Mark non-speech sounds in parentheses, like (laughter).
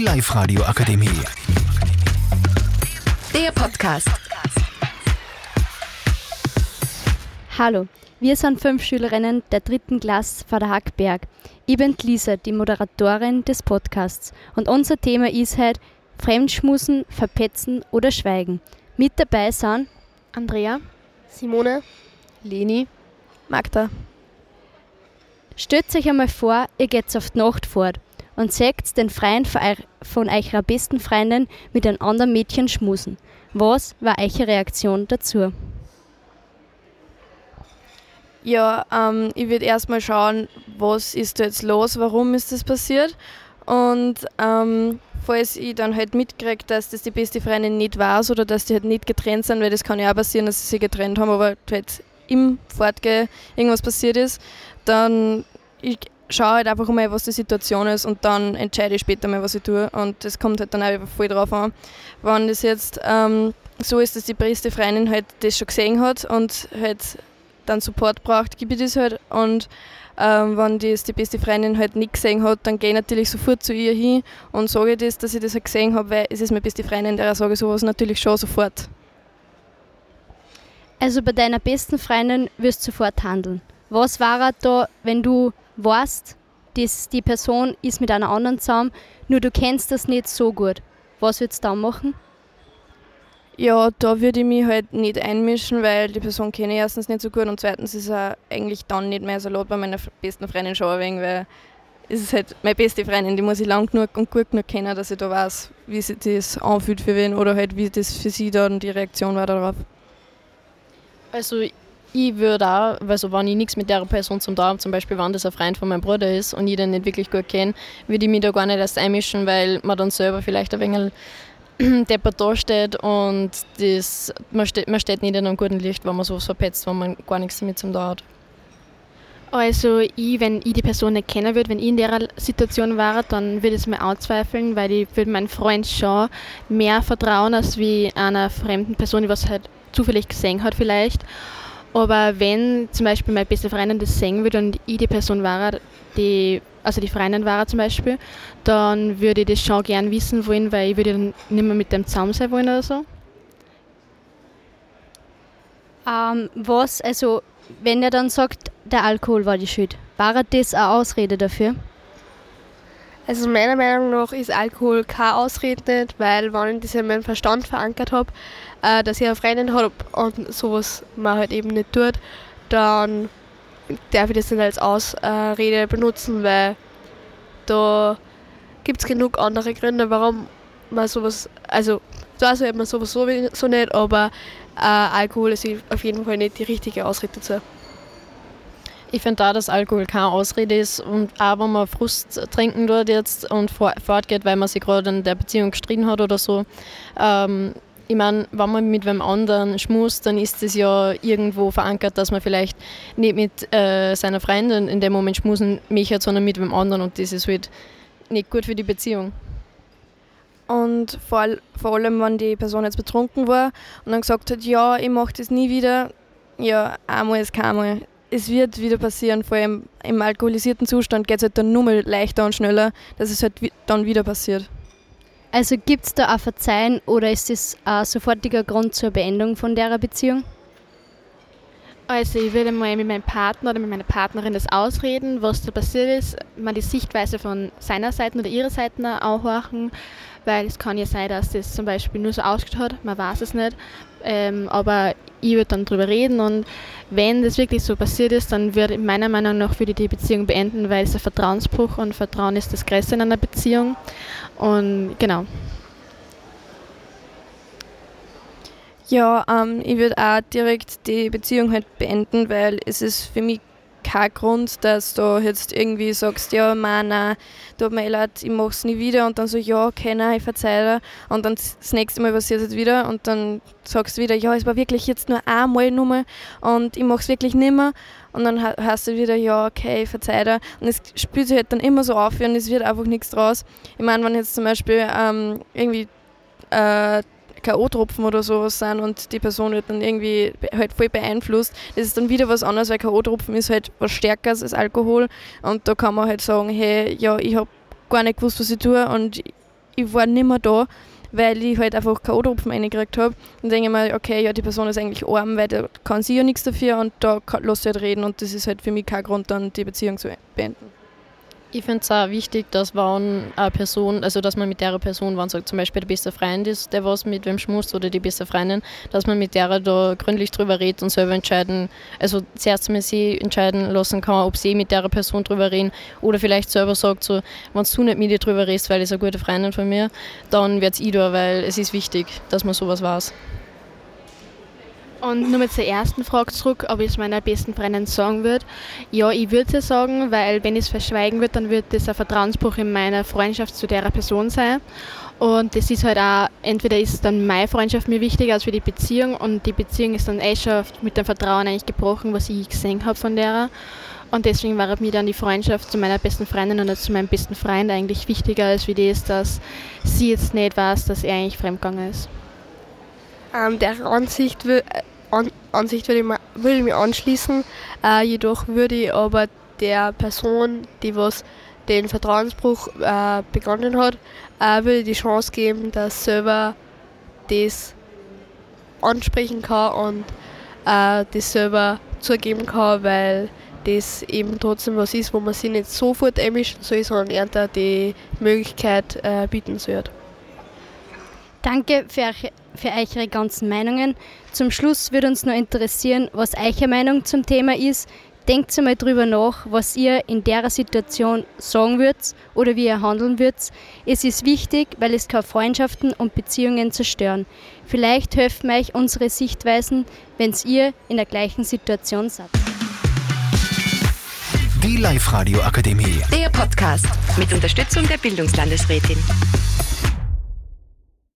Die Live-Radio Akademie. Der Podcast. Hallo, wir sind fünf Schülerinnen der dritten Klasse von der Hackberg. Ich bin Lisa, die Moderatorin des Podcasts. Und unser Thema ist heute Fremdschmusen, Verpetzen oder Schweigen. Mit dabei sind Andrea, Simone, Leni, Magda. Stellt euch einmal vor, ihr geht auf die Nacht fort und seht den Freund von eurer besten Freundin mit einem anderen Mädchen schmusen. Was war eure Reaktion dazu? Ja, ähm, ich würde erstmal schauen, was ist da jetzt los, warum ist das passiert. Und ähm, falls ich dann halt mitkriege, dass das die beste Freundin nicht weiß oder dass die halt nicht getrennt sind, weil das kann ja auch passieren, dass sie sich getrennt haben, aber halt im Fortgehen irgendwas passiert ist, dann ich schaue halt einfach mal, was die Situation ist und dann entscheide ich später mal, was ich tue. Und das kommt halt dann auch voll drauf an. Wenn das jetzt ähm, so ist, dass die beste Freundin halt das schon gesehen hat und halt dann Support braucht, gebe ich das halt. Und ähm, wenn das die beste Freundin halt nicht gesehen hat, dann gehe ich natürlich sofort zu ihr hin und sage das, dass ich das halt gesehen habe, weil es ist meine beste Freundin, der sage ich sowas natürlich schon sofort. Also bei deiner besten Freundin wirst du sofort handeln. Was war da, wenn du weißt, dass die Person ist mit einer anderen zusammen, nur du kennst das nicht so gut? Was würdest du dann machen? Ja, da würde ich mich halt nicht einmischen, weil die Person kenne ich erstens nicht so gut und zweitens ist er eigentlich dann nicht mehr so laut bei meiner besten Freundin schon ein wenig, weil es ist halt meine beste Freundin, die muss ich lang genug und gut genug kennen, dass ich da weiß, wie sich das anfühlt für wen oder halt wie das für sie dann die Reaktion war darauf. Also ich würde auch, also wenn ich nichts mit der Person zum tun habe, zum Beispiel wenn das ein Freund von meinem Bruder ist und ich den nicht wirklich gut kenne, würde ich mich da gar nicht erst einmischen, weil man dann selber vielleicht ein wenig (clears throat) deppert dasteht und das, man, steht, man steht nicht in einem guten Licht, wenn man sowas verpetzt, wenn man gar nichts damit zum tun hat. Also ich, wenn ich die Person nicht kennen würde, wenn ich in der Situation wäre, dann würde ich es mir anzweifeln, weil ich würde meinem Freund schon mehr vertrauen als wie einer fremden Person, die was halt zufällig gesehen hat vielleicht. Aber wenn zum Beispiel meine beste Freundin das sehen würde und ich die Person war, die, also die Freundin war zum Beispiel, dann würde ich das schon gern wissen wollen, weil ich würde dann nicht mehr mit dem zusammen sein wollen oder so. Ähm, was, also wenn er dann sagt, der Alkohol war die Schuld, war das eine Ausrede dafür? Also meiner Meinung nach ist Alkohol keine Ausrede weil wenn ich das in meinem Verstand verankert habe, äh, dass ich eine Freundin habe und sowas man halt eben nicht tut, dann darf ich das nicht als Ausrede benutzen, weil da gibt es genug andere Gründe, warum man sowas, also da hat man sowas sowieso nicht, aber äh, Alkohol ist auf jeden Fall nicht die richtige Ausrede dazu. Ich finde da, dass Alkohol keine Ausrede ist und auch wenn man Frust trinken tut jetzt und fortgeht, weil man sich gerade in der Beziehung gestritten hat oder so. Ähm, ich meine, wenn man mit wem anderen schmust, dann ist es ja irgendwo verankert, dass man vielleicht nicht mit äh, seiner Freundin in dem Moment schmusen möchte, sondern mit wem anderen und das ist halt nicht gut für die Beziehung. Und vor, vor allem, wenn die Person jetzt betrunken war und dann gesagt hat, ja, ich mache das nie wieder, ja, einmal ist keinmal es wird wieder passieren, vor allem im alkoholisierten Zustand geht es halt dann nur mal leichter und schneller, dass es halt dann wieder passiert. Also gibt es da auch Verzeihen oder ist das ein sofortiger Grund zur Beendung von der Beziehung? Also ich würde mal mit meinem Partner oder mit meiner Partnerin das ausreden, was da passiert ist, mal die Sichtweise von seiner Seite oder ihrer Seite anhorchen, weil es kann ja sein, dass das zum Beispiel nur so ausgeschaut hat, man weiß es nicht, ähm, aber ich würde dann darüber reden und wenn das wirklich so passiert ist, dann würde meiner Meinung nach würde ich die Beziehung beenden, weil es ein Vertrauensbruch und Vertrauen ist das Größte in einer Beziehung und genau. Ja, ähm, ich würde auch direkt die Beziehung halt beenden, weil es ist für mich kein Grund, dass du jetzt irgendwie sagst, ja, Mann, nein, tut mir leid, ich mach's nie wieder. Und dann so, ja, okay, nein, ich verzeihe und dann das nächste Mal passiert es wieder. Und dann sagst du wieder, ja, es war wirklich jetzt nur einmal nur und ich mach's wirklich nimmer. Und dann hast du wieder, ja, okay, ich verzeihe und es spielt sich halt dann immer so auf und es wird einfach nichts draus. Ich meine, wenn jetzt zum Beispiel ähm, irgendwie äh, K.O.-Tropfen oder sowas sind und die Person wird dann irgendwie halt voll beeinflusst. Das ist dann wieder was anderes, weil K.O.-Tropfen ist halt was Stärkeres als Alkohol und da kann man halt sagen, hey, ja, ich habe gar nicht gewusst, was ich tue und ich war nicht mehr da, weil ich halt einfach keinen O-Tropfen reingekriegt habe. Und denke mir, okay, ja, die Person ist eigentlich arm, weil da kann sie ja nichts dafür und da lässt sie halt reden und das ist halt für mich kein Grund, dann die Beziehung zu beenden. Ich finde es auch wichtig, dass wenn eine Person, also dass man mit der Person, wenn sagt zum Beispiel der beste Freund ist, der was mit wem schmust oder die beste Freundin, dass man mit der da gründlich drüber redet und selber entscheiden, also zuerst einmal sie entscheiden lassen kann, ob sie mit der Person drüber reden oder vielleicht selber sagt so, wenn du nicht mit dir drüber redest, weil es eine gute Freundin von mir, dann wird es ich da, weil es ist wichtig, dass man sowas weiß. Und nur mit zur ersten Frage zurück, ob ich es meiner besten Freundin sagen würde. Ja, ich würde es sagen, weil wenn ich es verschweigen würde, dann wird das ein Vertrauensbruch in meiner Freundschaft zu der Person sein. Und das ist halt auch, entweder ist dann meine Freundschaft mir wichtiger als für die Beziehung und die Beziehung ist dann eh schon mit dem Vertrauen eigentlich gebrochen, was ich gesehen habe von der. Und deswegen war mir dann die Freundschaft zu meiner besten Freundin und zu meinem besten Freund eigentlich wichtiger, als wie das, dass sie jetzt nicht weiß, dass er eigentlich fremdgegangen ist. Ähm, der Ansicht, an, Ansicht würde ich, würde ich mich anschließen. Äh, jedoch würde ich aber der Person, die was den Vertrauensbruch äh, begonnen hat, äh, würde die Chance geben, dass selber das ansprechen kann und äh, das selber zugeben kann, weil das eben trotzdem was ist, wo man sich nicht sofort einmischen soll, sondern eher die Möglichkeit äh, bieten soll. Danke für, für eure ganzen Meinungen. Zum Schluss würde uns noch interessieren, was eure Meinung zum Thema ist. Denkt einmal drüber nach, was ihr in der Situation sagen würdet oder wie ihr handeln würdet. Es ist wichtig, weil es kann Freundschaften und Beziehungen zerstören. Vielleicht helfen euch unsere Sichtweisen, wenn ihr in der gleichen Situation seid. Die Live-Radio Akademie. Der Podcast mit Unterstützung der Bildungslandesrätin.